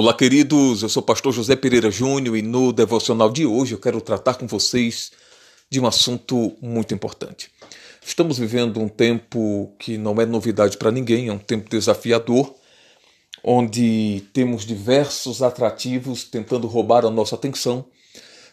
Olá, queridos. Eu sou o pastor José Pereira Júnior e no devocional de hoje eu quero tratar com vocês de um assunto muito importante. Estamos vivendo um tempo que não é novidade para ninguém, é um tempo desafiador, onde temos diversos atrativos tentando roubar a nossa atenção.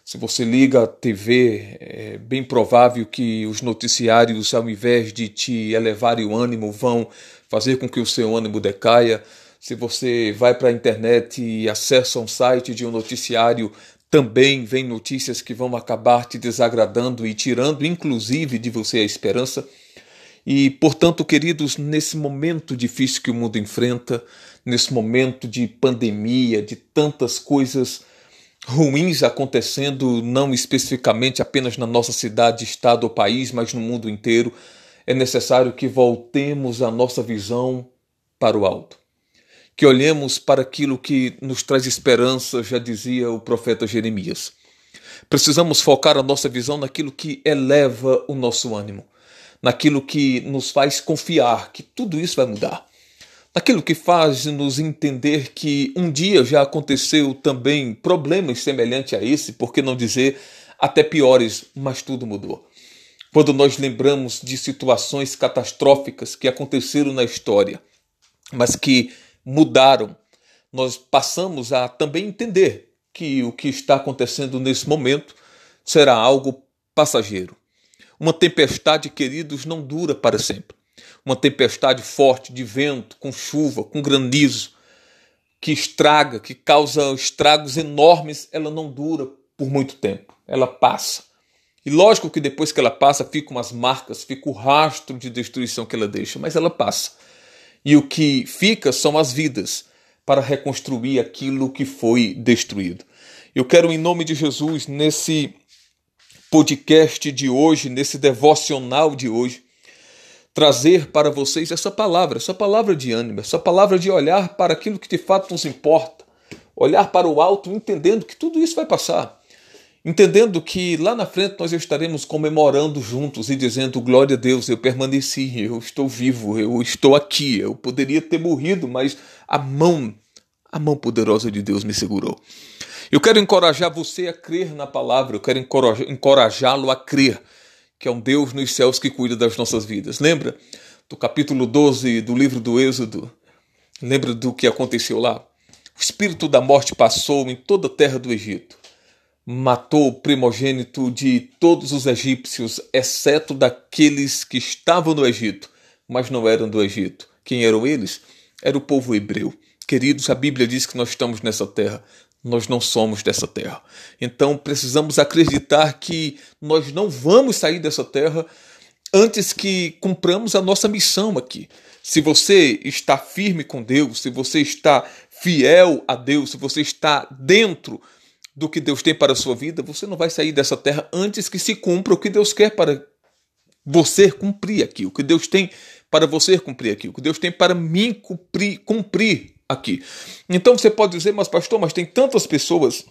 Se você liga a TV, é bem provável que os noticiários, ao invés de te elevarem o ânimo, vão fazer com que o seu ânimo decaia se você vai para a internet e acessa um site de um noticiário, também vem notícias que vão acabar te desagradando e tirando, inclusive, de você a esperança. E, portanto, queridos, nesse momento difícil que o mundo enfrenta, nesse momento de pandemia, de tantas coisas ruins acontecendo, não especificamente apenas na nossa cidade, estado ou país, mas no mundo inteiro, é necessário que voltemos a nossa visão para o alto que olhemos para aquilo que nos traz esperança, já dizia o profeta Jeremias. Precisamos focar a nossa visão naquilo que eleva o nosso ânimo, naquilo que nos faz confiar que tudo isso vai mudar, naquilo que faz nos entender que um dia já aconteceu também problemas semelhantes a esse, por que não dizer até piores, mas tudo mudou. Quando nós lembramos de situações catastróficas que aconteceram na história, mas que mudaram, nós passamos a também entender que o que está acontecendo nesse momento será algo passageiro. Uma tempestade, queridos, não dura para sempre. Uma tempestade forte de vento, com chuva, com granizo, que estraga, que causa estragos enormes, ela não dura por muito tempo. Ela passa. E lógico que depois que ela passa, ficam as marcas, fica o rastro de destruição que ela deixa, mas ela passa e o que fica são as vidas para reconstruir aquilo que foi destruído. Eu quero, em nome de Jesus, nesse podcast de hoje, nesse devocional de hoje, trazer para vocês essa palavra, essa palavra de ânimo, essa palavra de olhar para aquilo que de fato nos importa, olhar para o alto, entendendo que tudo isso vai passar entendendo que lá na frente nós estaremos comemorando juntos e dizendo glória a Deus, eu permaneci, eu estou vivo, eu estou aqui, eu poderia ter morrido, mas a mão, a mão poderosa de Deus me segurou. Eu quero encorajar você a crer na palavra, eu quero encorajá-lo a crer que é um Deus nos céus que cuida das nossas vidas. Lembra do capítulo 12 do livro do Êxodo? Lembra do que aconteceu lá? O espírito da morte passou em toda a terra do Egito matou o primogênito de todos os egípcios, exceto daqueles que estavam no Egito, mas não eram do Egito. Quem eram eles? Era o povo hebreu. Queridos, a Bíblia diz que nós estamos nessa terra. Nós não somos dessa terra. Então precisamos acreditar que nós não vamos sair dessa terra antes que cumpramos a nossa missão aqui. Se você está firme com Deus, se você está fiel a Deus, se você está dentro do que Deus tem para a sua vida, você não vai sair dessa terra antes que se cumpra o que Deus quer para você cumprir aqui, o que Deus tem para você cumprir aqui, o que Deus tem para mim cumprir, cumprir aqui. Então você pode dizer, mas pastor, mas tem tantas pessoas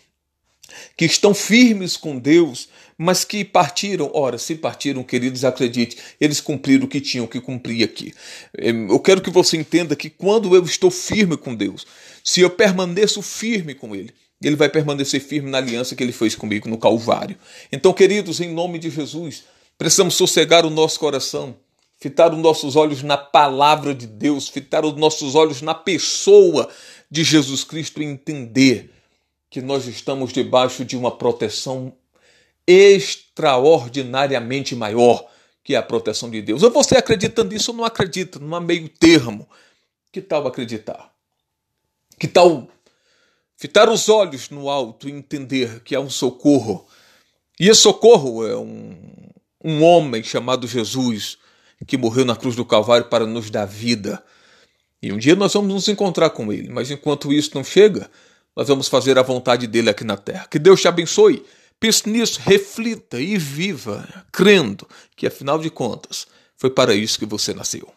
que estão firmes com Deus, mas que partiram. Ora, se partiram, queridos, acredite, eles cumpriram o que tinham que cumprir aqui. Eu quero que você entenda que quando eu estou firme com Deus, se eu permaneço firme com Ele, ele vai permanecer firme na aliança que ele fez comigo no Calvário. Então, queridos, em nome de Jesus, precisamos sossegar o nosso coração, fitar os nossos olhos na palavra de Deus, fitar os nossos olhos na pessoa de Jesus Cristo e entender que nós estamos debaixo de uma proteção extraordinariamente maior que a proteção de Deus. Ou você acredita nisso ou não acredita, não há meio termo. Que tal acreditar? Que tal fitar os olhos no alto e entender que há um socorro. E esse socorro é um, um homem chamado Jesus que morreu na cruz do Calvário para nos dar vida. E um dia nós vamos nos encontrar com ele, mas enquanto isso não chega, nós vamos fazer a vontade dele aqui na terra. Que Deus te abençoe. Pense nisso, reflita e viva, crendo que afinal de contas foi para isso que você nasceu.